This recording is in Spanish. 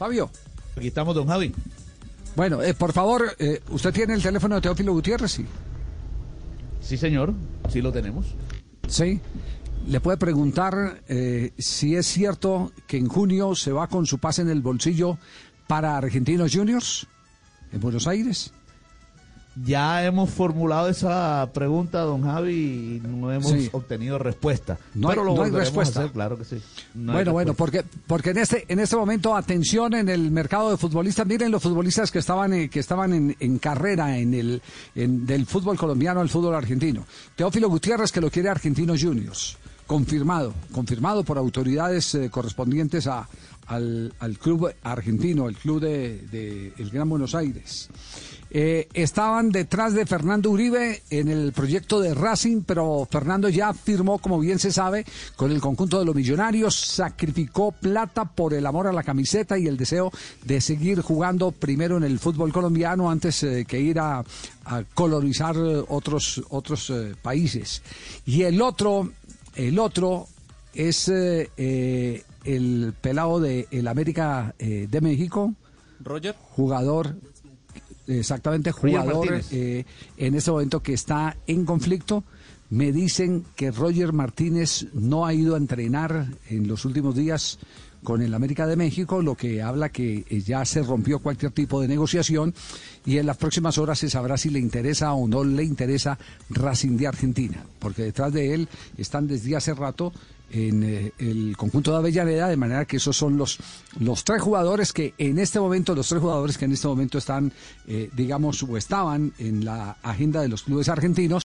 Fabio. Aquí estamos, don Javi. Bueno, eh, por favor, eh, ¿usted tiene el teléfono de Teófilo Gutiérrez? Sí. Sí, señor, sí lo tenemos. Sí. Le puede preguntar eh, si es cierto que en junio se va con su pase en el bolsillo para Argentinos Juniors en Buenos Aires. Ya hemos formulado esa pregunta, don Javi, y no hemos Sí. obtenido respuesta. No hay- lo no hay volveremos a respuesta. hacer, claro que sí. No bueno, bueno, porque porque en este en este momento atención en el mercado de futbolistas. Miren los futbolistas que estaban eh, que estaban en, en carrera en el en- del fútbol colombiano al fútbol argentino. Teófilo Gutiérrez que lo quiere Argentinos Juniors, confirmado, confirmado por autoridades eh, correspondientes a al, al club argentino, el club de, de el Gran Buenos Aires. Eh, estaban detrás de Fernando Uribe en el proyecto de Racing, pero Fernando ya firmó, como bien se sabe, con el conjunto de los millonarios, sacrificó plata por el amor a la camiseta y el deseo de seguir jugando primero en el fútbol colombiano antes eh, que ir a, a colonizar eh, otros, otros eh, países. Y el otro, el otro es eh, eh, el pelado de el América eh, de México, Roger. jugador, exactamente jugador eh, en este momento que está en conflicto. Me dicen que Roger Martínez no ha ido a entrenar en los últimos días con el América de México, lo que habla que eh, ya se rompió cualquier tipo de negociación y en las próximas horas se sabrá si le interesa o no le interesa Racing de Argentina, porque detrás de él están desde hace rato en eh, el conjunto de Avellaneda, de manera que esos son los, los tres jugadores que en este momento, los tres jugadores que en este momento están, eh, digamos, o estaban en la agenda de los clubes argentinos.